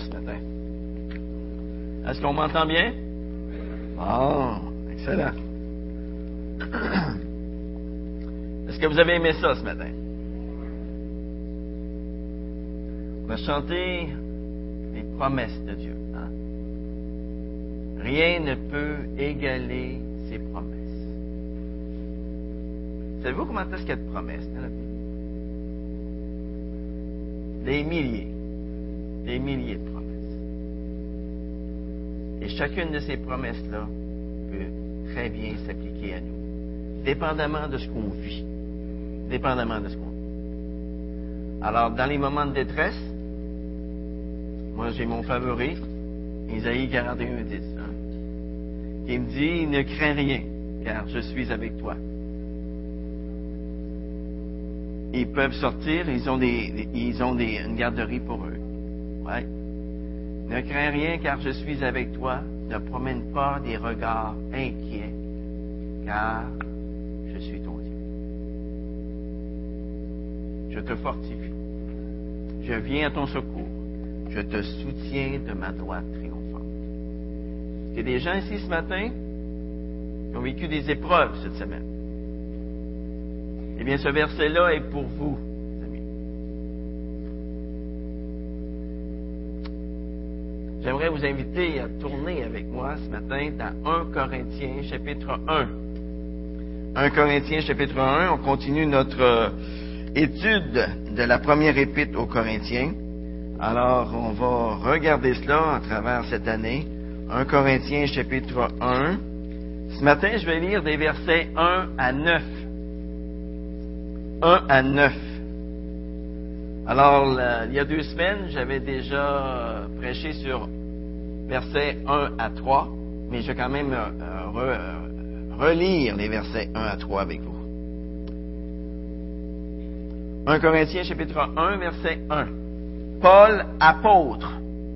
ce matin. Est-ce qu'on m'entend bien? Bon, excellent. Est-ce que vous avez aimé ça ce matin? On va chanter les promesses de Dieu. hein? Rien ne peut égaler ses promesses. Savez-vous comment est-ce qu'il y a de promesses dans la Bible? Des milliers, des milliers de promesses. Et chacune de ces promesses-là peut très bien s'appliquer à nous, dépendamment de ce qu'on vit, dépendamment de ce qu'on vit. Alors, dans les moments de détresse, moi j'ai mon favori, Isaïe 41, 10, hein, qui me dit, ne crains rien, car je suis avec toi. Ils peuvent sortir, ils ont, des, ils ont des, une garderie pour eux. Ouais. Ne crains rien car je suis avec toi. Ne promène pas des regards inquiets car je suis ton Dieu. Je te fortifie. Je viens à ton secours. Je te soutiens de ma droite triomphante. Il y a des gens ici ce matin qui ont vécu des épreuves cette semaine? Eh bien, ce verset-là est pour vous, amis. J'aimerais vous inviter à tourner avec moi ce matin dans 1 Corinthiens chapitre 1. 1 Corinthiens chapitre 1, on continue notre euh, étude de la première épître aux Corinthiens. Alors, on va regarder cela à travers cette année. 1 Corinthiens chapitre 1. Ce matin, je vais lire des versets 1 à 9. 1 à 9. Alors, il y a deux semaines, j'avais déjà euh, prêché sur versets 1 à 3, mais je vais quand même euh, euh, relire les versets 1 à 3 avec vous. 1 Corinthiens chapitre 1, verset 1. Paul, apôtre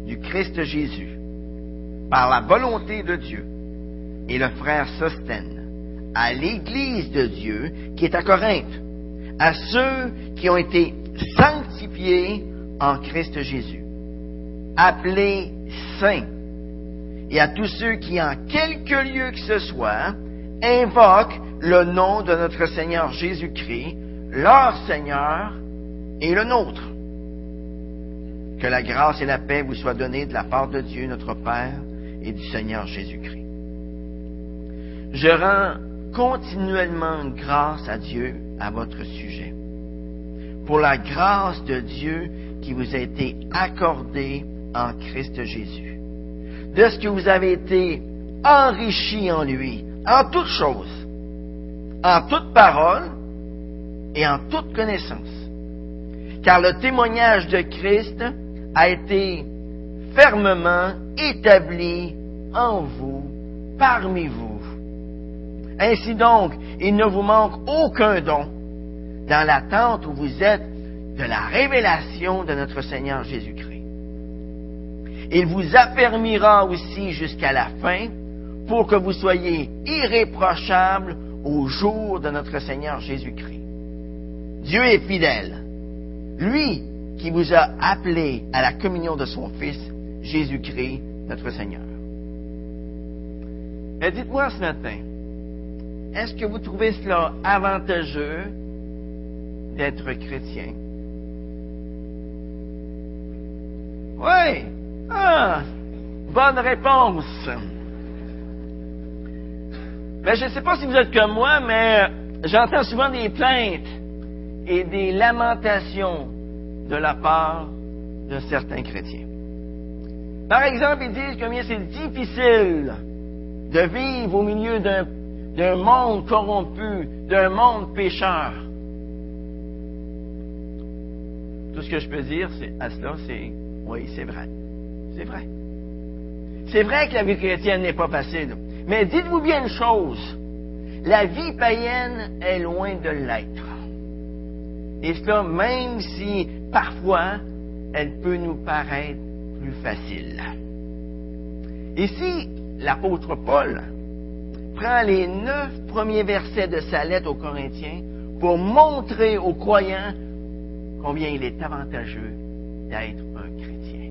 du Christ Jésus, par la volonté de Dieu, et le frère Sostène, à l'Église de Dieu qui est à Corinthe, à ceux qui ont été sanctifiés en Christ Jésus, appelés saints, et à tous ceux qui, en quelque lieu que ce soit, invoquent le nom de notre Seigneur Jésus-Christ, leur Seigneur et le nôtre. Que la grâce et la paix vous soient données de la part de Dieu notre Père et du Seigneur Jésus-Christ. Je rends continuellement grâce à Dieu à votre sujet, pour la grâce de Dieu qui vous a été accordée en Christ Jésus, de ce que vous avez été enrichi en lui, en toutes choses, en toute parole et en toute connaissance. Car le témoignage de Christ a été fermement établi en vous, parmi vous. Ainsi donc, il ne vous manque aucun don dans l'attente où vous êtes de la révélation de notre Seigneur Jésus-Christ. Il vous affermira aussi jusqu'à la fin pour que vous soyez irréprochables au jour de notre Seigneur Jésus-Christ. Dieu est fidèle. Lui qui vous a appelé à la communion de son Fils, Jésus-Christ, notre Seigneur. Dites-moi ce matin, est-ce que vous trouvez cela avantageux d'être chrétien? Oui. Ah, bonne réponse. Ben, je ne sais pas si vous êtes comme moi, mais j'entends souvent des plaintes et des lamentations de la part de certains chrétiens. Par exemple, ils disent combien c'est difficile de vivre au milieu d'un monde corrompu, d'un monde pécheur. Tout ce que je peux dire à cela, c'est oui, c'est vrai. C'est vrai. C'est vrai que la vie chrétienne n'est pas facile. Mais dites-vous bien une chose. La vie païenne est loin de l'être. Et cela, même si parfois elle peut nous paraître plus facile. Ici, l'apôtre Paul prend les neuf premiers versets de sa lettre aux Corinthiens pour montrer aux croyants combien il est avantageux d'être un chrétien.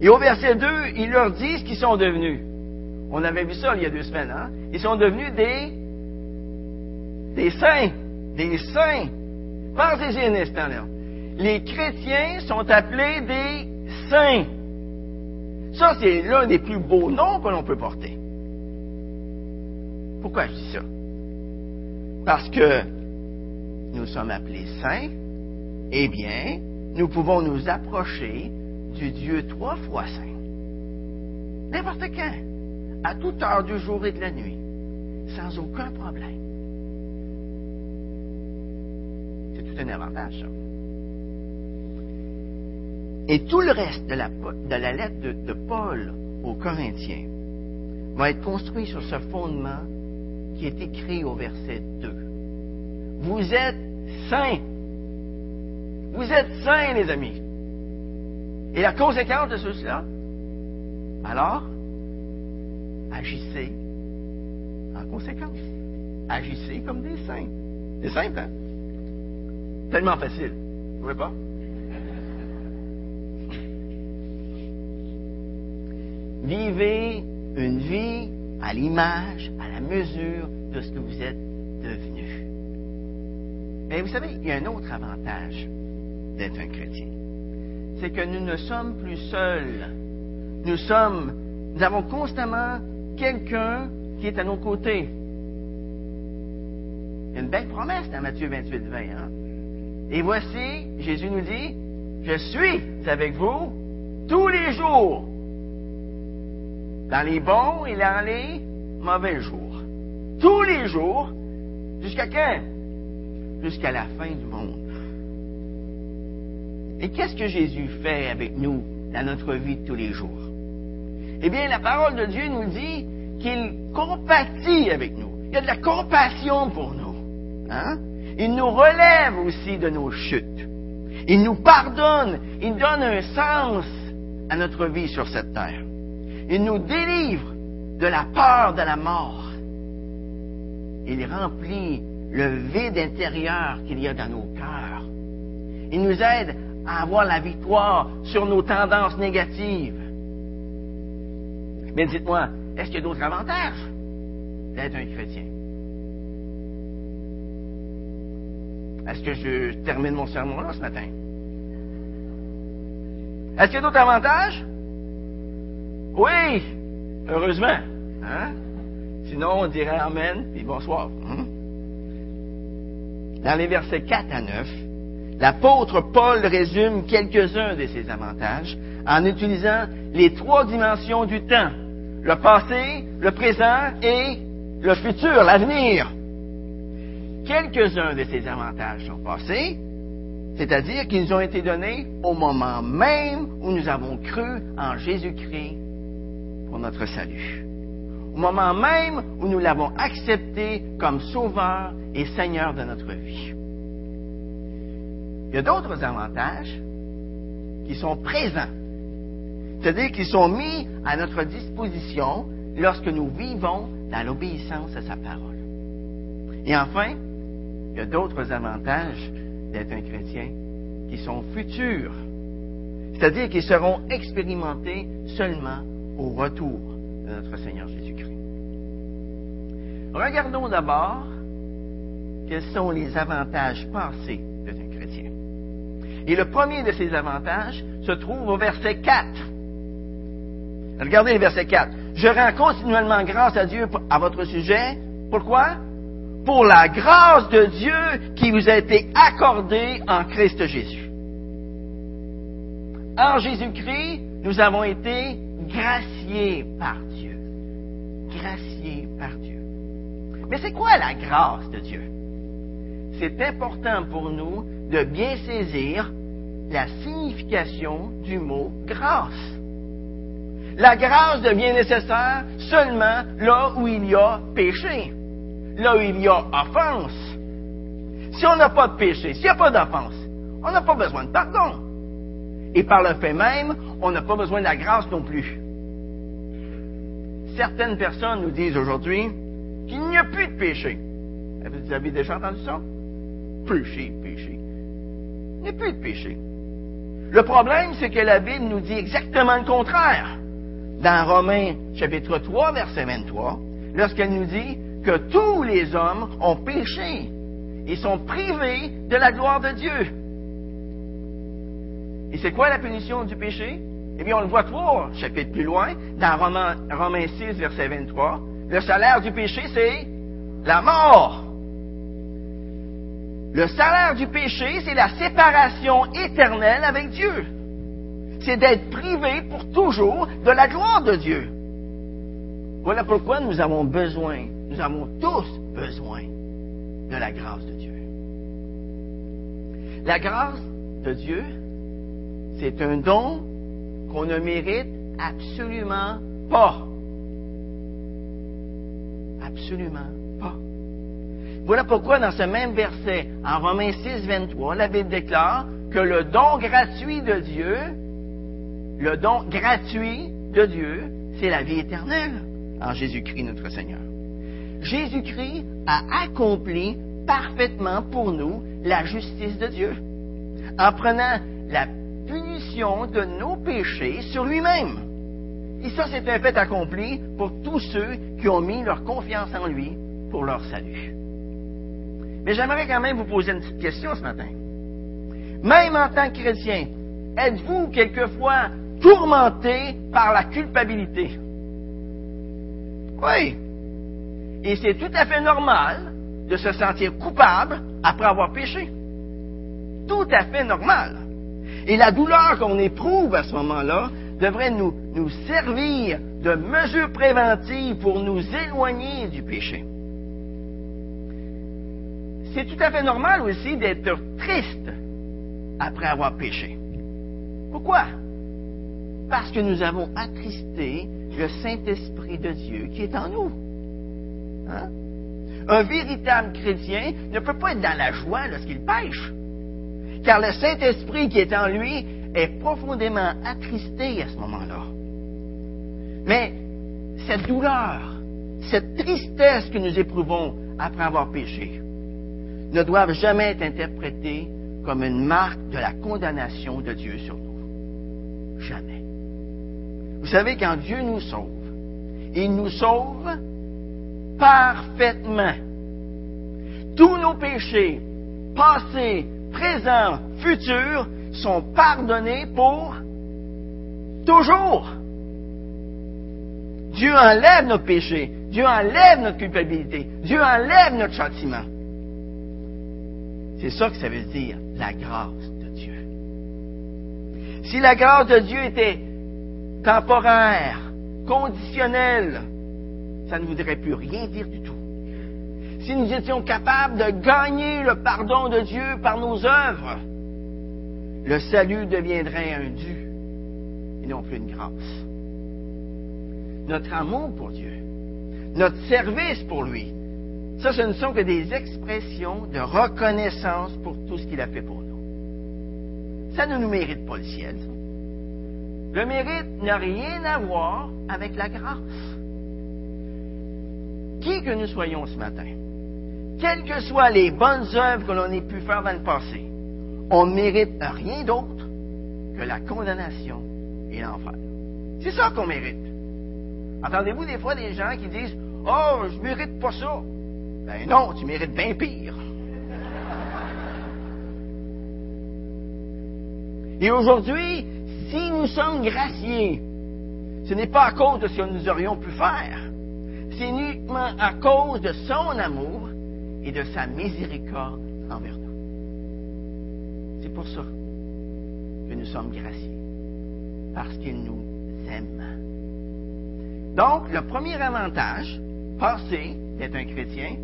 Et au verset 2, il leur dit ce qu'ils sont devenus. On avait vu ça il y a deux semaines, hein? Ils sont devenus des, des saints. Des saints. Pensez-y un instant. Les chrétiens sont appelés des saints. Ça, c'est l'un des plus beaux noms que l'on peut porter. Pourquoi je dis ça? Parce que nous sommes appelés saints, eh bien, nous pouvons nous approcher du Dieu trois fois saint. N'importe quand, à toute heure du jour et de la nuit, sans aucun problème. C'est tout un avantage, ça. Et tout le reste de la, lettre de, de Paul aux Corinthiens va être construit sur ce fondement qui est écrit au verset 2. Vous êtes saints. Vous êtes saints, les amis. Et la conséquence de cela, alors, agissez en conséquence. Agissez comme des saints. C'est simple, hein? Tellement facile. Vous voyez pas? Vivez une vie à l'image, à la mesure de ce que vous êtes devenu. Mais vous savez, il y a un autre avantage d'être un chrétien. C'est que nous ne sommes plus seuls. Nous sommes, nous avons constamment quelqu'un qui est à nos côtés. Une belle promesse dans Matthieu 28, 20. Hein? Et voici, Jésus nous dit, je suis avec vous tous les jours, dans les bons et dans les mauvais jours. Tous les jours, jusqu'à quand? Jusqu'à la fin du monde. Et qu'est-ce que Jésus fait avec nous dans notre vie de tous les jours? Eh bien, la parole de Dieu nous dit qu'il compatit avec nous. Il y a de la compassion pour nous. Hein? Il nous relève aussi de nos chutes. Il nous pardonne. Il donne un sens à notre vie sur cette terre. Il nous délivre de la peur de la mort. Il remplit le vide intérieur qu'il y a dans nos cœurs. Il nous aide à avoir la victoire sur nos tendances négatives. Mais dites-moi, est-ce qu'il y a d'autres avantages d'être un chrétien? Est-ce que je termine mon sermon là ce matin? Est-ce qu'il y a d'autres avantages? Oui, heureusement. Hein? Sinon, on dirait Amen et bonsoir. Hein? Dans les versets 4 à 9, l'apôtre Paul résume quelques-uns de ces avantages en utilisant les trois dimensions du temps, le passé, le présent et le futur, l'avenir. Quelques-uns de ces avantages sont passés, c'est-à-dire qu'ils ont été donnés au moment même où nous avons cru en Jésus-Christ pour notre salut. Au moment même où nous l'avons accepté comme sauveur et Seigneur de notre vie. Il y a d'autres avantages qui sont présents, c'est-à-dire qui sont mis à notre disposition lorsque nous vivons dans l'obéissance à sa parole. Et enfin, il y a d'autres avantages d'être un chrétien qui sont futurs, c'est-à-dire qui seront expérimentés seulement au retour de notre Seigneur Jésus-Christ. Regardons d'abord quels sont les avantages passés d'être un chrétien. Et le premier de ces avantages se trouve au verset 4. Regardez le verset 4. Je rends continuellement grâce à Dieu à votre sujet. Pourquoi? Pour la grâce de Dieu qui vous a été accordée en Christ Jésus. En Jésus-Christ, nous avons été graciés par Dieu. Graciés par Dieu. Mais c'est quoi la grâce de Dieu? C'est important pour nous de bien saisir la signification du mot grâce. La grâce devient nécessaire seulement là où il y a péché, là où il y a offense. Si on n'a pas de péché, s'il n'y a pas d'offense, on n'a pas besoin de pardon. Et par le fait même, on n'a pas besoin de la grâce non plus. Certaines personnes nous disent aujourd'hui qu'il n'y a plus de péché. Vous avez déjà entendu ça? Péché, péché. Il n'y a plus de péché. Le problème, c'est que la Bible nous dit exactement le contraire. Dans Romains chapitre 3, verset 23, lorsqu'elle nous dit que tous les hommes ont péché et sont privés de la gloire de Dieu. Et c'est quoi la punition du péché? Eh bien, on le voit trois chapitres plus loin, dans Romains, Romains 6, verset 23. Le salaire du péché, c'est la mort. Le salaire du péché, c'est la séparation éternelle avec Dieu. C'est d'être privé pour toujours de la gloire de Dieu. Voilà pourquoi nous avons besoin, nous avons tous besoin de la grâce de Dieu. La grâce de Dieu, c'est un don qu'on ne mérite absolument pas. Absolument pas. Voilà pourquoi dans ce même verset, en Romains 6, 23, la Bible déclare que le don gratuit de Dieu, le don gratuit de Dieu, c'est la vie éternelle en Jésus-Christ notre Seigneur. Jésus-Christ a accompli parfaitement pour nous la justice de Dieu en prenant la punition de nos péchés sur lui-même. Et ça, c'est un fait accompli pour tous ceux qui ont mis leur confiance en lui pour leur salut. Mais j'aimerais quand même vous poser une petite question ce matin. Même en tant que chrétien, êtes-vous quelquefois tourmenté par la culpabilité? Oui. Et c'est tout à fait normal de se sentir coupable après avoir péché. Tout à fait normal. Et la douleur qu'on éprouve à ce moment-là devrait nous, servir de mesure préventive pour nous éloigner du péché. C'est tout à fait normal aussi d'être triste après avoir péché. Pourquoi? Parce que nous avons attristé le Saint-Esprit de Dieu qui est en nous. Hein? Un véritable chrétien ne peut pas être dans la joie lorsqu'il pêche car le Saint-Esprit qui est en lui est profondément attristé à ce moment-là. Mais cette douleur, cette tristesse que nous éprouvons après avoir péché, ne doivent jamais être interprétées comme une marque de la condamnation de Dieu sur nous. Jamais. Vous savez, quand Dieu nous sauve, il nous sauve parfaitement. Tous nos péchés, passés, présent, futur sont pardonnés pour toujours. Dieu enlève nos péchés. Dieu enlève notre culpabilité. Dieu enlève notre châtiment. C'est ça que ça veut dire, la grâce de Dieu. Si la grâce de Dieu était temporaire, conditionnelle, ça ne voudrait plus rien dire du tout si nous étions capables de gagner le pardon de Dieu par nos œuvres, le salut deviendrait un dû et non plus une grâce. Notre amour pour Dieu, notre service pour lui, ça, ce ne sont que des expressions de reconnaissance pour tout ce qu'il a fait pour nous. Ça ne nous mérite pas le ciel. Le mérite n'a rien à voir avec la grâce. Qui que nous soyons ce matin, quelles que soient les bonnes œuvres que l'on ait pu faire dans le passé, on ne mérite rien d'autre que la condamnation et l'enfer. C'est ça qu'on mérite. Entendez-vous des fois des gens qui disent Oh, je mérite pas ça. Ben non, tu mérites bien pire. Et aujourd'hui, si nous sommes graciés, ce n'est pas à cause de ce que nous aurions pu faire, c'est uniquement à cause de son amour et de sa miséricorde envers nous. C'est pour ça que nous sommes graciés, parce qu'il nous aime. Donc, le premier avantage passé d'être un chrétien,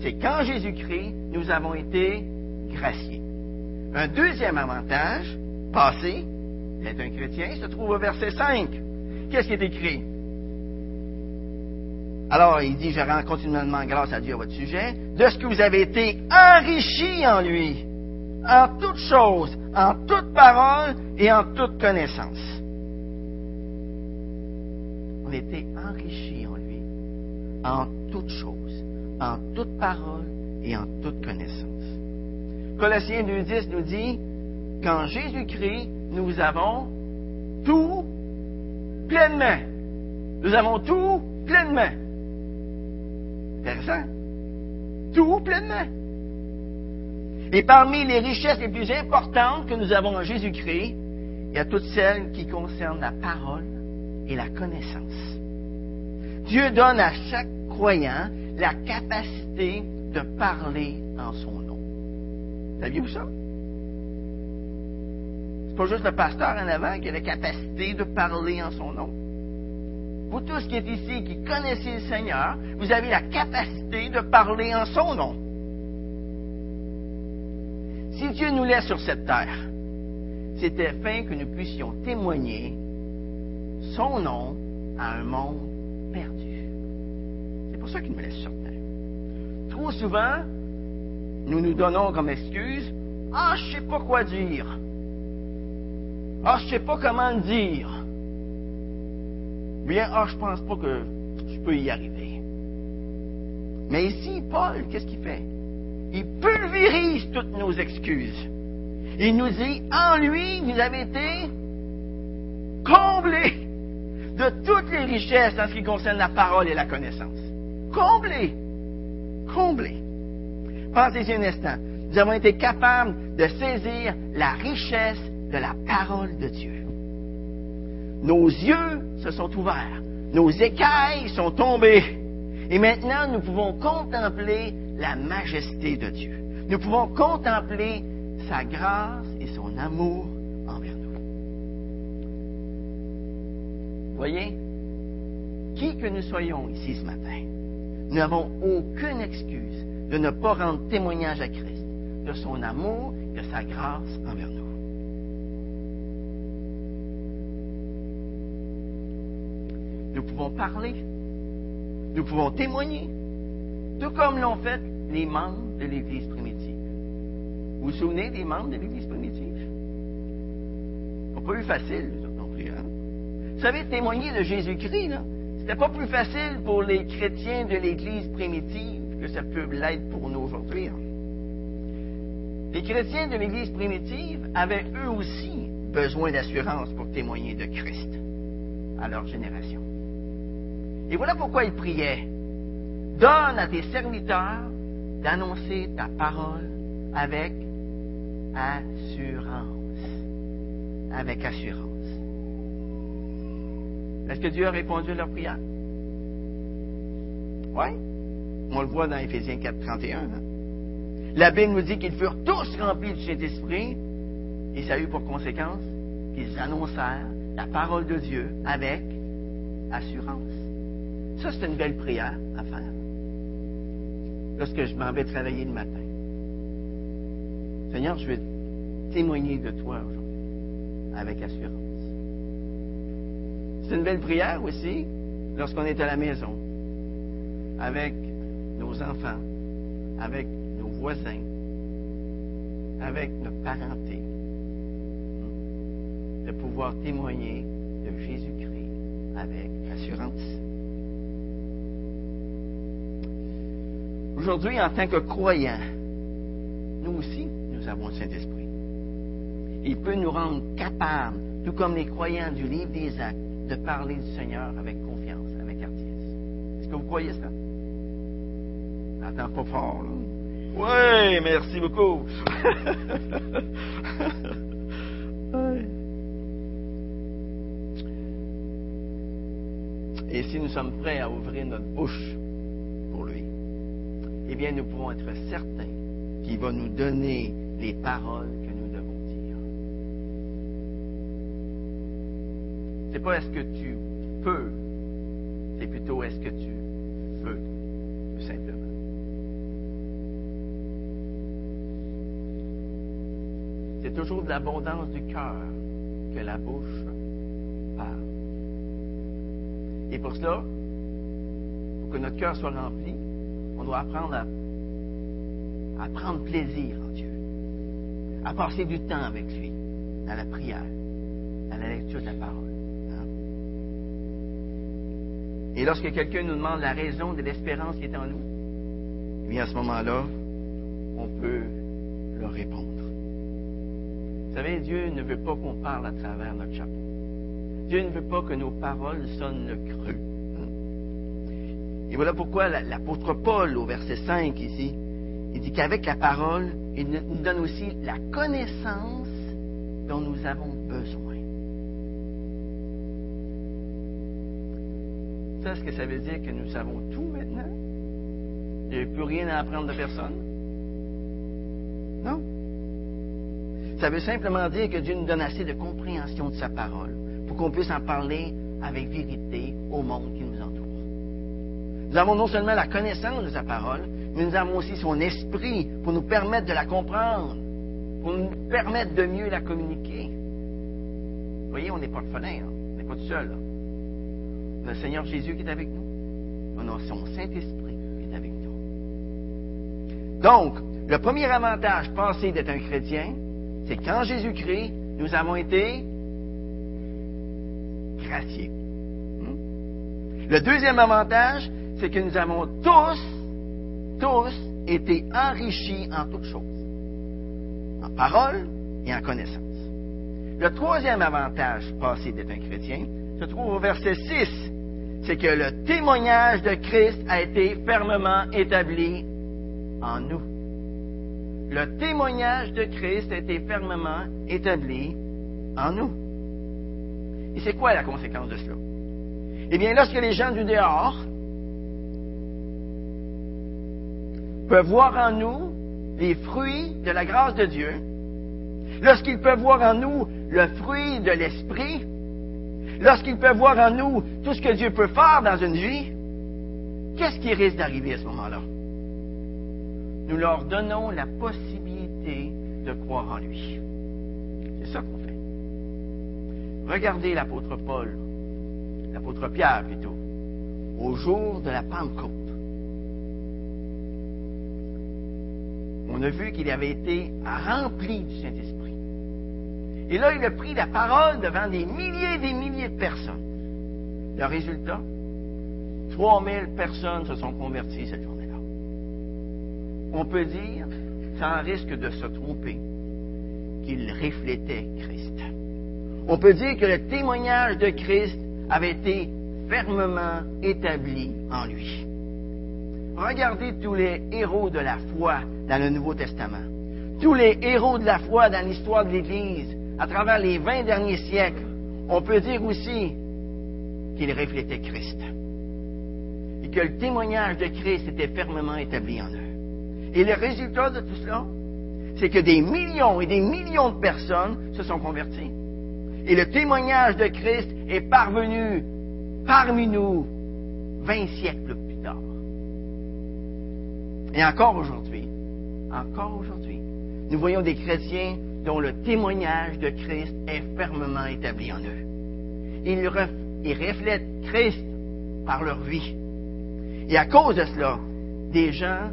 c'est qu'en Jésus-Christ, nous avons été graciés. Un deuxième avantage passé d'être un chrétien se trouve au verset 5. Qu'est-ce qui est écrit? Alors, il dit, je rends continuellement grâce à Dieu à votre sujet, de ce que vous avez été enrichis en lui, en toutes choses, en toute parole et en toute connaissance. On a été enrichis en lui, en toutes choses, en toute parole et en toute connaissance. Colossiens 2.10 nous dit qu'en Jésus-Christ, nous avons tout pleinement. Nous avons tout pleinement. Tout pleinement. Et parmi les richesses les plus importantes que nous avons en Jésus-Christ, il y a toutes celles qui concernent la parole et la connaissance. Dieu donne à chaque croyant la capacité de parler en son nom. Saviez-vous ça? C'est pas juste le pasteur en avant qui a la capacité de parler en son nom. Vous tous qui êtes ici, qui connaissez le Seigneur, vous avez la capacité de parler en son nom. Si Dieu nous laisse sur cette terre, c'était afin que nous puissions témoigner son nom à un monde perdu. C'est pour ça qu'il nous laisse sur terre. Trop souvent, nous nous donnons comme excuse Ah, je sais pas quoi dire. Ah, je sais pas comment dire. Bien, ah, je pense pas que je peux y arriver. Mais ici, Paul, qu'est-ce qu'il fait? Il pulvérise toutes nos excuses. Il nous dit, en lui, vous avez été comblés de toutes les richesses en ce qui concerne la parole et la connaissance. Comblés. Comblés. Pensez-y un instant. Nous avons été capables de saisir la richesse de la parole de Dieu. Nos yeux se sont ouverts. Nos écailles sont tombées. Et maintenant, nous pouvons contempler la majesté de Dieu. Nous pouvons contempler sa grâce et son amour envers nous. Voyez, qui que nous soyons ici ce matin, nous n'avons aucune excuse de ne pas rendre témoignage à Christ de son amour et de sa grâce envers nous. Nous pouvons parler, nous pouvons témoigner, tout comme l'ont fait les membres de l'Église primitive. Vous vous souvenez des membres de l'Église primitive? Pas eu facile, non plus. Hein? Vous savez, témoigner de Jésus-Christ, c'était pas plus facile pour les chrétiens de l'Église primitive que ça peut l'être pour nous aujourd'hui. Hein? Les chrétiens de l'Église primitive avaient eux aussi besoin d'assurance pour témoigner de Christ à leur génération. Et voilà pourquoi ils priaient. Donne à tes serviteurs d'annoncer ta parole avec assurance. Avec assurance. Est-ce que Dieu a répondu à leur prière? Oui. On le voit dans Éphésiens 4, 31. Hein. La Bible nous dit qu'ils furent tous remplis du Saint-Esprit et ça a eu pour conséquence qu'ils annoncèrent la parole de Dieu avec assurance. Ça, c'est une belle prière à faire. Lorsque je m'en vais travailler le matin. Seigneur, je vais témoigner de toi aujourd'hui avec assurance. C'est une belle prière aussi lorsqu'on est à la maison avec nos enfants, avec nos voisins, avec notre parenté, de pouvoir témoigner de Jésus-Christ avec assurance. Aujourd'hui, en tant que croyants, nous aussi, nous avons le Saint-Esprit. Il peut nous rendre capables, tout comme les croyants du livre des actes, de parler du Seigneur avec confiance, avec hardiesse. Est-ce que vous croyez ça? Attends pas fort, là. Oui, merci beaucoup. Et si nous sommes prêts à ouvrir notre bouche pour lui, bien, nous pouvons être certains qu'il va nous donner les paroles que nous devons dire. C'est pas est-ce que tu peux, c'est plutôt est-ce que tu veux, tout simplement. C'est toujours de l'abondance du cœur que la bouche parle. Et pour cela, pour que notre cœur soit rempli, apprendre à, prendre plaisir en Dieu, à passer du temps avec lui, dans la prière, dans la lecture de la parole. Hein. Et lorsque quelqu'un nous demande la raison de l'espérance qui est en nous, eh bien à ce moment-là, on peut leur répondre. Vous savez, Dieu ne veut pas qu'on parle à travers notre chapeau. Dieu ne veut pas que nos paroles sonnent creux. Et voilà pourquoi l'apôtre Paul, au verset 5 ici, il dit qu'avec la parole, il nous donne aussi la connaissance dont nous avons besoin. Ça, est-ce que ça veut dire que nous savons tout maintenant? Il n'y a plus rien à apprendre de personne? Non. Ça veut simplement dire que Dieu nous donne assez de compréhension de sa parole pour qu'on puisse en parler avec vérité au monde qui nous. Nous avons non seulement la connaissance de sa parole, mais nous avons aussi son esprit pour nous permettre de la comprendre, pour nous permettre de mieux la communiquer. Vous voyez, on n'est pas le hein? on n'est pas tout seul. On a le Seigneur Jésus qui est avec nous. On a son Saint-Esprit qui est avec nous. Donc, le premier avantage passé d'être un chrétien, c'est qu'en Jésus-Christ, nous avons été graciés. Hmm? Le deuxième avantage, c'est que nous avons tous, tous été enrichis en toutes choses, en parole et en connaissance. Le troisième avantage passé d'être un chrétien se trouve au verset 6. C'est que le témoignage de Christ a été fermement établi en nous. Le témoignage de Christ a été fermement établi en nous. Et c'est quoi la conséquence de cela? Eh bien, lorsque les gens du dehors peuvent voir en nous les fruits de la grâce de Dieu, lorsqu'ils peuvent voir en nous le fruit de l'Esprit, lorsqu'ils peuvent voir en nous tout ce que Dieu peut faire dans une vie, qu'est-ce qui risque d'arriver à ce moment-là? Nous leur donnons la possibilité de croire en lui. C'est ça qu'on fait. Regardez l'apôtre Paul, l'apôtre Pierre plutôt, au jour de la Pentecôte. On a vu qu'il avait été rempli du Saint-Esprit. Et là, il a pris la parole devant des milliers et des milliers de personnes. Le résultat, 3000 personnes se sont converties cette journée-là. On peut dire, sans risque de se tromper, qu'il reflétait Christ. On peut dire que le témoignage de Christ avait été fermement établi en lui. Regardez tous les héros de la foi dans le Nouveau Testament. Tous les héros de la foi dans l'histoire de l'Église, à travers les vingt derniers siècles, on peut dire aussi qu'ils reflétaient Christ. Et que le témoignage de Christ était fermement établi en eux. Et le résultat de tout cela, c'est que des millions et des millions de personnes se sont converties. Et le témoignage de Christ est parvenu parmi nous vingt siècles plus tard. Et encore aujourd'hui, encore aujourd'hui, nous voyons des chrétiens dont le témoignage de Christ est fermement établi en eux. Ils, reflètent Christ par leur vie. Et à cause de cela, des gens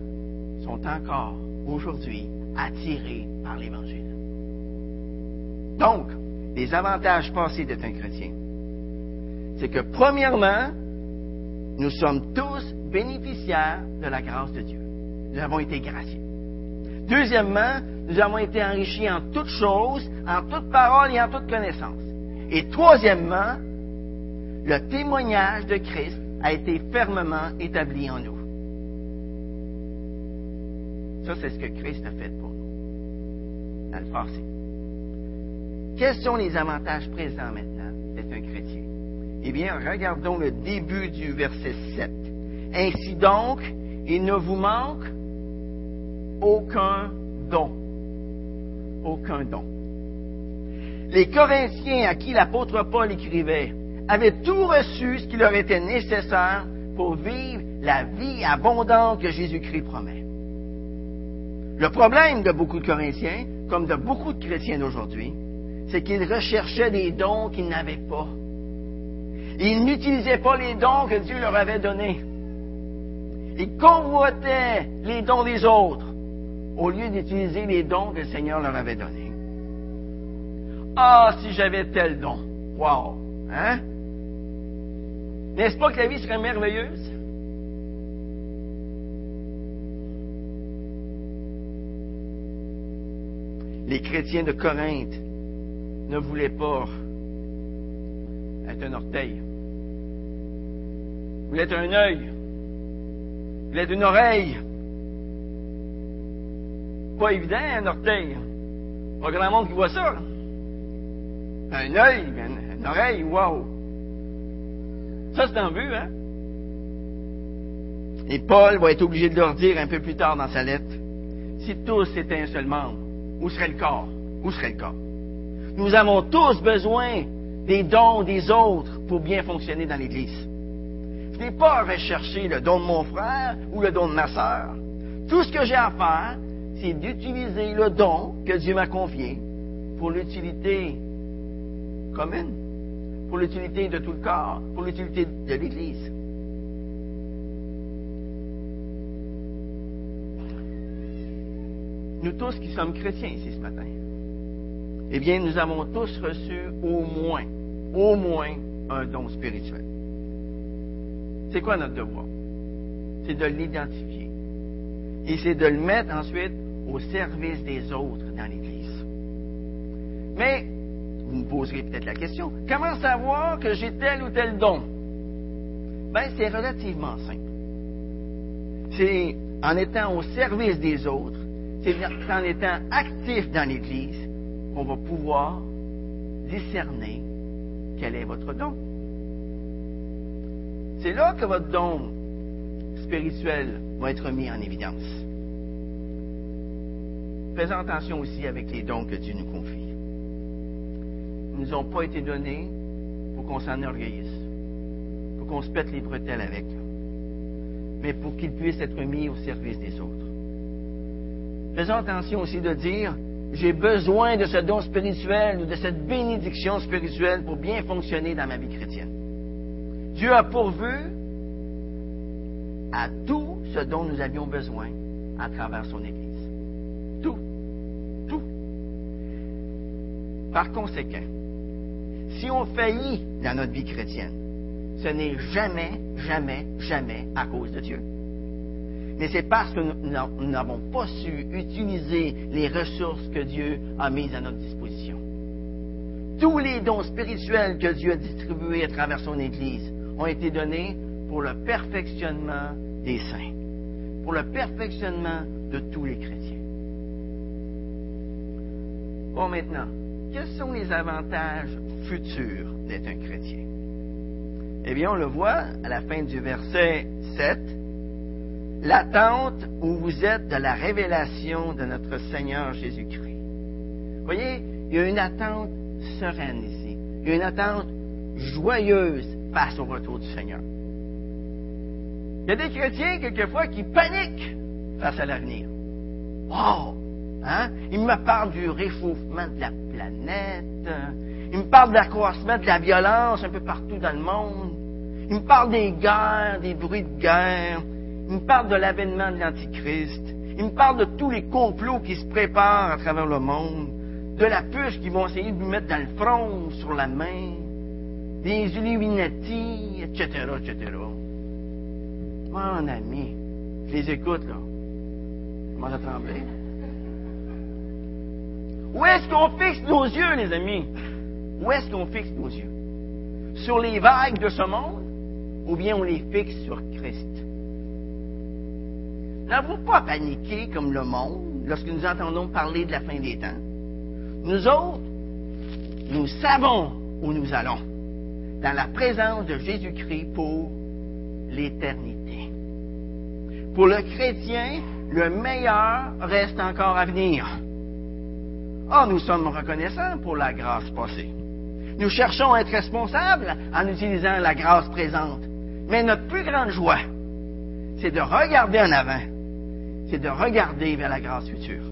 sont encore aujourd'hui attirés par l'Évangile. Donc, les avantages passés d'être un chrétien, c'est que premièrement, nous sommes tous bénéficiaires de la grâce de Dieu. Nous avons été graciés. Deuxièmement, nous avons été enrichis en toutes choses, en toute parole et en toute connaissance. Et troisièmement, le témoignage de Christ a été fermement établi en nous. Ça, c'est ce que Christ a fait pour nous dans le passé. Quels sont les avantages présents maintenant d'être un chrétien? Eh bien, regardons le début du verset 7. Ainsi donc, il ne vous manque aucun don. Aucun don. Les Corinthiens à qui l'apôtre Paul écrivait avaient tout reçu ce qui leur était nécessaire pour vivre la vie abondante que Jésus-Christ promet. Le problème de beaucoup de Corinthiens, comme de beaucoup de chrétiens d'aujourd'hui, c'est qu'ils recherchaient des dons qu'ils n'avaient pas. Ils n'utilisaient pas les dons que Dieu leur avait donnés. Ils convoitaient les dons des autres au lieu d'utiliser les dons que le Seigneur leur avait donnés. Ah, si j'avais tel don. Wow! Hein? N'est-ce pas que la vie serait merveilleuse? les chrétiens de Corinthe ne voulaient pas être un orteil. Ils voulaient être un œil. Ils voulaient être une oreille. Pas évident, un orteil. Pas grand monde qui voit ça. Un œil, une, oreille, wow. Ça, c'est en vue, hein? Et Paul va être obligé de leur dire un peu plus tard dans sa lettre, si tous étaient un seul membre, où serait le corps? Où serait le corps? Nous avons tous besoin des dons des autres pour bien fonctionner dans l'Église. Je n'ai pas à rechercher le don de mon frère ou le don de ma sœur. Tout ce que j'ai à faire, c'est d'utiliser le don que Dieu m'a confié pour l'utilité commune, pour l'utilité de tout le corps, pour l'utilité de l'Église. Nous tous qui sommes chrétiens ici ce matin, eh bien, nous avons tous reçu au moins, au moins un don spirituel. C'est quoi notre devoir? C'est de l'identifier. Et c'est de le mettre ensuite au service des autres dans l'Église. Mais, vous me poserez peut-être la question, comment savoir que j'ai tel ou tel don? Ben, c'est relativement simple. C'est en étant au service des autres, c'est en étant actif dans l'Église qu'on va pouvoir discerner quel est votre don. C'est là que votre don spirituel va être mis en évidence. Faisons attention aussi avec les dons que Dieu nous confie. Ils nous ont pas été donnés pour qu'on s'en orgueillisse, pour qu'on se pète les bretelles avec, mais pour qu'ils puissent être mis au service des autres. Faisons attention aussi de dire, j'ai besoin de ce don spirituel ou de cette bénédiction spirituelle pour bien fonctionner dans ma vie chrétienne. Dieu a pourvu à tout ce dont nous avions besoin à travers son Église. Par conséquent, si on faillit dans notre vie chrétienne, ce n'est jamais, jamais, jamais à cause de Dieu. Mais c'est parce que nous n'avons pas su utiliser les ressources que Dieu a mises à notre disposition. Tous les dons spirituels que Dieu a distribués à travers son Église ont été donnés pour le perfectionnement des saints, pour le perfectionnement de tous les chrétiens. Bon, maintenant, quels sont les avantages futurs d'être un chrétien? Eh bien, on le voit à la fin du verset 7, l'attente où vous êtes de la révélation de notre Seigneur Jésus-Christ. Voyez, il y a une attente sereine ici. Il y a une attente joyeuse face au retour du Seigneur. Il y a des chrétiens, quelquefois, qui paniquent face à l'avenir. Wow! Hein? Il me parle du réchauffement de la planète. Il me parle de l'accroissement de la violence un peu partout dans le monde. Il me parle des guerres, des bruits de guerre. Il me parle de l'avènement de l'Antichrist. Il me parle de tous les complots qui se préparent à travers le monde. De la puce qu'ils vont essayer de nous mettre dans le front, sur la main. Des Illuminati, etc., etc. Mon ami, je les écoute, là. Comment ça trembler? Où est-ce qu'on fixe nos yeux, les amis? Où est-ce qu'on fixe nos yeux? Sur les vagues de ce monde ou bien on les fixe sur Christ? N'avons pas paniqué comme le monde lorsque nous entendons parler de la fin des temps. Nous autres, nous savons où nous allons, dans la présence de Jésus-Christ pour l'éternité. Pour le chrétien, le meilleur reste encore à venir. Ah, nous sommes reconnaissants pour la grâce passée. Nous cherchons à être responsables en utilisant la grâce présente. Mais notre plus grande joie, c'est de regarder en avant, c'est de regarder vers la grâce future.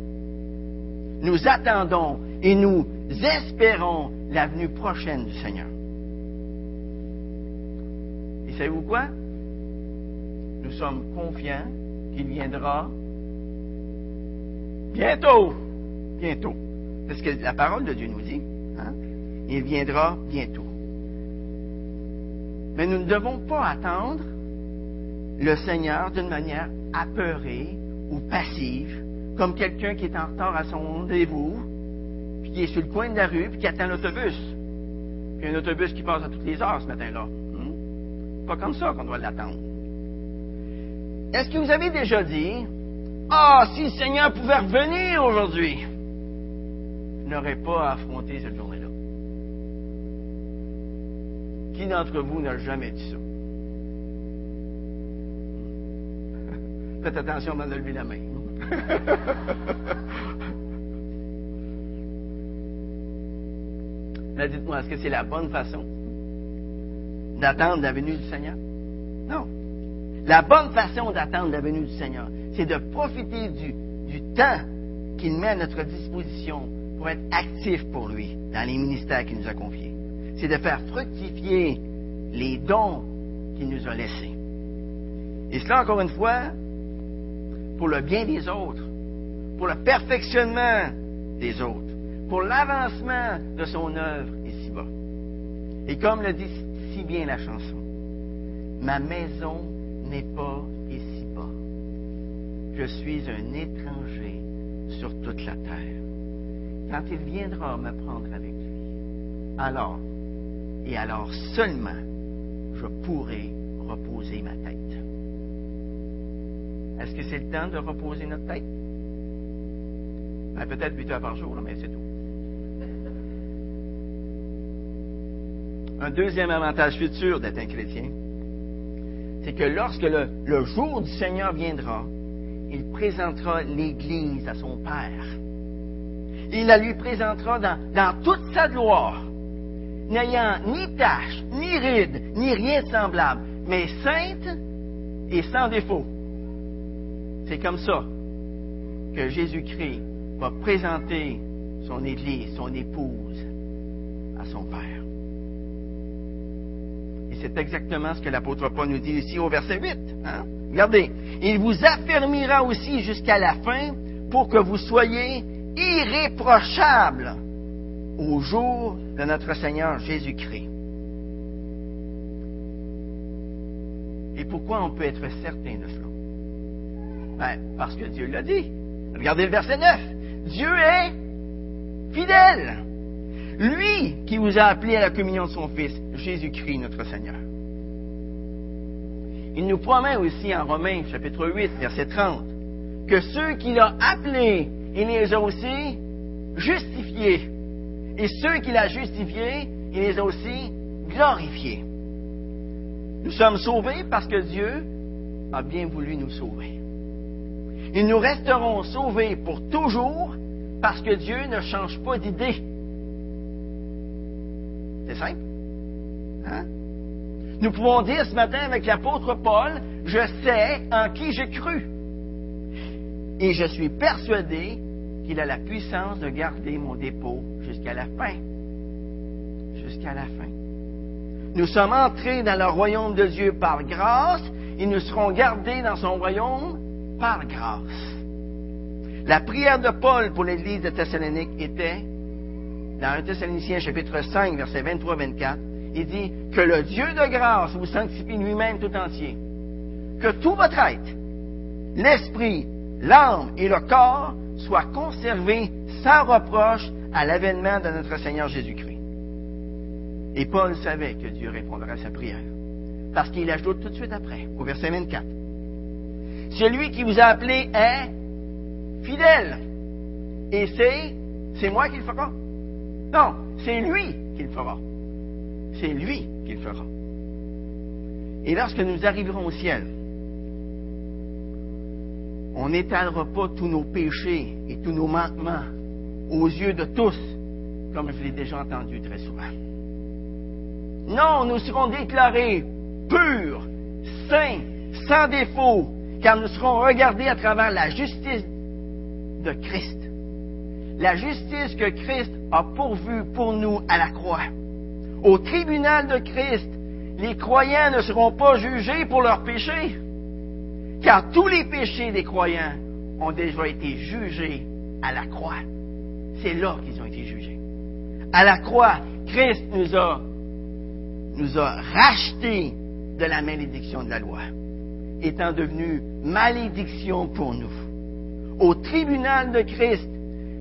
Nous attendons et nous espérons la venue prochaine du Seigneur. Et savez-vous quoi? Nous sommes confiants qu'il viendra bientôt, bientôt. Parce que la parole de Dieu nous dit, hein, il viendra bientôt. Mais nous ne devons pas attendre le Seigneur d'une manière apeurée ou passive, comme quelqu'un qui est en retard à son rendez-vous qui est sur le coin de la rue, puis qui attend l'autobus. Puis un autobus qui passe à toutes les heures ce matin-là. Hmm? Pas comme ça qu'on doit l'attendre. Est-ce que vous avez déjà dit, ah, si le Seigneur pouvait revenir aujourd'hui, je n'aurais pas à affronter cette journée-là. Qui d'entre vous n'a jamais dit ça? Faites attention avant de lever la main. Mais dites-moi, est-ce que c'est la bonne façon d'attendre la venue du Seigneur? Non. La bonne façon d'attendre la venue du Seigneur, c'est de profiter du temps qu'il met à notre disposition être actif pour lui dans les ministères qu'il nous a confiés. C'est de faire fructifier les dons qu'il nous a laissés. Et cela, encore une fois, pour le bien des autres, pour le perfectionnement des autres, pour l'avancement de son œuvre ici-bas. Et comme le dit si bien la chanson, ma maison n'est pas ici-bas. Je suis un étranger sur toute la terre. Quand il viendra me prendre avec lui, alors, et alors seulement, je pourrai reposer ma tête. Est-ce que c'est le temps de reposer notre tête? Ben, peut-être 8 heures par jour, mais c'est tout. Un deuxième avantage futur d'être un chrétien, c'est que lorsque le, le, jour du Seigneur viendra, il présentera l'Église à son Père. Il la lui présentera dans, toute sa gloire, n'ayant ni tache, ni ride, ni rien de semblable, mais sainte et sans défaut. C'est comme ça que Jésus-Christ va présenter son Église, son épouse, à son Père. Et c'est exactement ce que l'apôtre Paul nous dit ici au verset 8. Hein? Regardez, il vous affermira aussi jusqu'à la fin pour que vous soyez irréprochables au jour de notre Seigneur Jésus-Christ. Et pourquoi on peut être certain de cela? Ben, parce que Dieu l'a dit. Regardez le verset 9. Dieu est fidèle. Lui qui vous a appelé à la communion de son Fils, Jésus-Christ notre Seigneur. Il nous promet aussi en Romains chapitre 8, verset 30, que ceux qu'il a appelés, il les a aussi justifiés. Et ceux qu'il a justifiés, il les a aussi glorifiés. Nous sommes sauvés parce que Dieu a bien voulu nous sauver. Et nous resterons sauvés pour toujours parce que Dieu ne change pas d'idée. C'est simple. Hein? Nous pouvons dire ce matin avec l'apôtre Paul, je sais en qui j'ai cru. Et je suis persuadé qu'il a la puissance de garder mon dépôt jusqu'à la fin. Jusqu'à la fin. Nous sommes entrés dans le royaume de Dieu par grâce et nous serons gardés dans son royaume par grâce. La prière de Paul pour l'église de Thessalonique était, dans 1 Thessaloniciens chapitre 5, verset 23-24, il dit que le Dieu de grâce vous sanctifie lui-même tout entier. Que tout votre être, l'esprit, l'âme et le corps soient conservés sans reproche à l'avènement de notre Seigneur Jésus-Christ. Et Paul savait que Dieu répondrait à sa prière. Parce qu'il ajoute tout de suite après, au verset 24. Celui qui vous a appelé est fidèle. Et c'est, c'est moi qui le fera. Non, c'est lui qui le fera. C'est lui qui le fera. Et lorsque nous arriverons au ciel, on n'étalera pas tous nos péchés et tous nos manquements aux yeux de tous, comme je l'ai déjà entendu très souvent. Non, nous serons déclarés purs, saints, sans défaut, car nous serons regardés à travers la justice de Christ. La justice que Christ a pourvue pour nous à la croix. Au tribunal de Christ, les croyants ne seront pas jugés pour leurs péchés, car tous les péchés des croyants ont déjà été jugés à la croix. C'est là qu'ils ont été jugés. À la croix, Christ nous a, rachetés de la malédiction de la loi étant devenu malédiction pour nous. Au tribunal de Christ,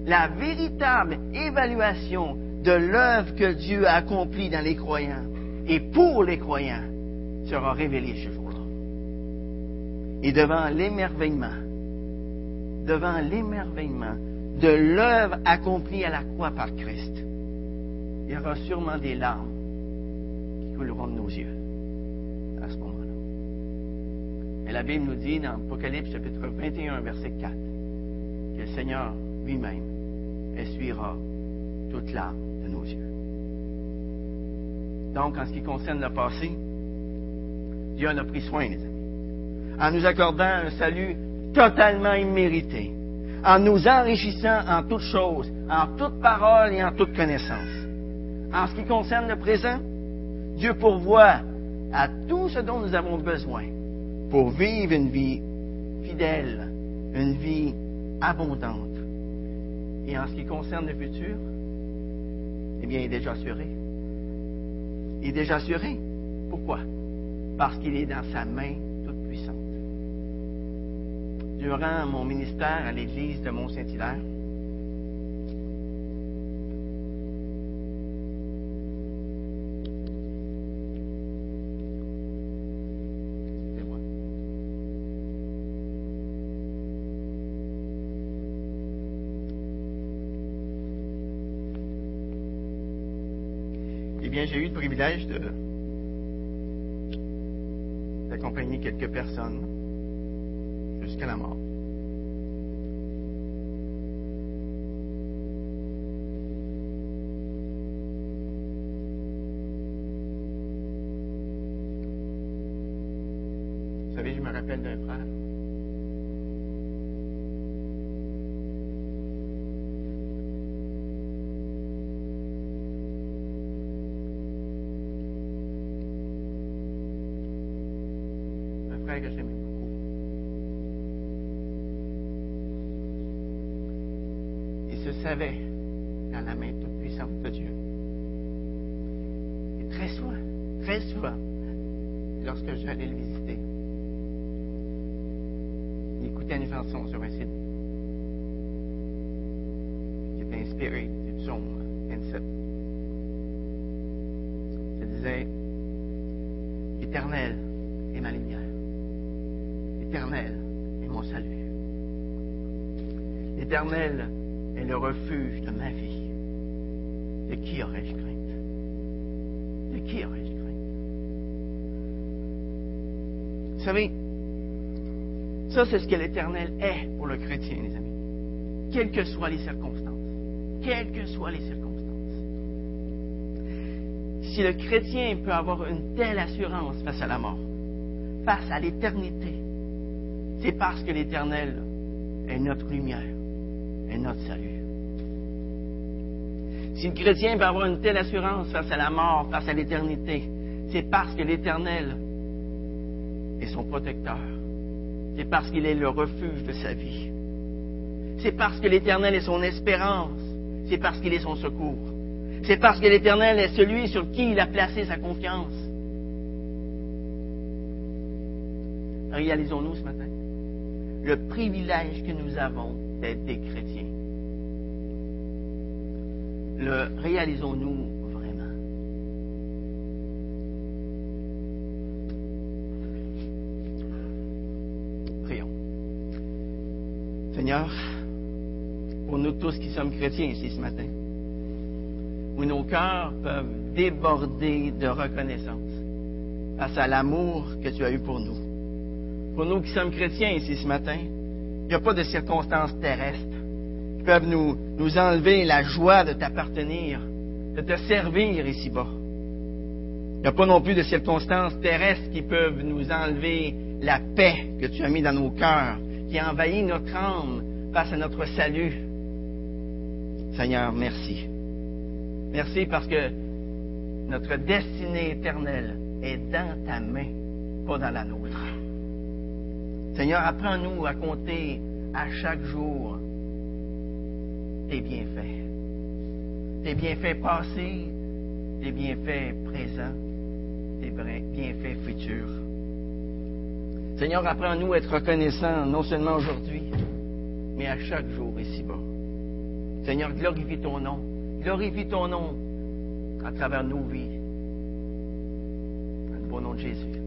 la véritable évaluation de l'œuvre que Dieu a accomplie dans les croyants et pour les croyants sera révélée ce jour-là. Et devant l'émerveillement, devant l'émerveillement de l'œuvre accomplie à la croix par Christ, il y aura sûrement des larmes qui couleront de nos yeux à ce moment-là. Et la Bible nous dit dans Apocalypse chapitre 21, verset 4, que le Seigneur lui-même essuiera toute larme de nos yeux. Donc, en ce qui concerne le passé, Dieu en a pris soin, les amis, en nous accordant un salut totalement immérité, en nous enrichissant en toutes choses, en toute parole et en toute connaissance. En ce qui concerne le présent, Dieu pourvoit à tout ce dont nous avons besoin pour vivre une vie fidèle, une vie abondante. Et en ce qui concerne le futur, eh bien, il est déjà assuré. Il est déjà assuré. Pourquoi? Parce qu'il est dans sa main. Durant mon ministère à l'église de Mont-Saint-Hilaire, eh bien, j'ai eu le privilège de d'accompagner quelques personnes jusqu'à la mort. L'Éternel est mon salut. L'Éternel est le refuge de ma vie. De qui aurais-je crainte? De qui aurais-je crainte? Vous savez, ça c'est ce que l'Éternel est pour le chrétien, les amis. Quelles que soient les circonstances. Quelles que soient les circonstances. Si le chrétien peut avoir une telle assurance face à la mort, face à l'éternité, c'est parce que l'Éternel est notre lumière, est notre salut. Si le chrétien peut avoir une telle assurance face à la mort, face à l'éternité, c'est parce que l'Éternel est son protecteur. C'est parce qu'il est le refuge de sa vie. C'est parce que l'Éternel est son espérance. C'est parce qu'il est son secours. C'est parce que l'Éternel est celui sur qui il a placé sa confiance. Réalisons-nous ce matin le privilège que nous avons d'être des chrétiens. Le réalisons-nous vraiment? Prions. Seigneur, pour nous tous qui sommes chrétiens ici ce matin, où nos cœurs peuvent déborder de reconnaissance face à l'amour que tu as eu pour nous. Pour nous qui sommes chrétiens ici ce matin, il n'y a pas de circonstances terrestres qui peuvent nous, nous enlever la joie de t'appartenir, de te servir ici-bas. Il n'y a pas non plus de circonstances terrestres qui peuvent nous enlever la paix que tu as mis dans nos cœurs, qui envahit notre âme face à notre salut. Seigneur, merci. Merci parce que notre destinée éternelle est dans ta main, pas dans la nôtre. Seigneur, apprends-nous à compter à chaque jour tes bienfaits. Tes bienfaits passés, tes bienfaits présents, tes bienfaits futurs. Seigneur, apprends-nous à être reconnaissants non seulement aujourd'hui, mais à chaque jour ici-bas. Seigneur, glorifie ton nom. Glorifie ton nom à travers nos vies. Bon nom de Jésus.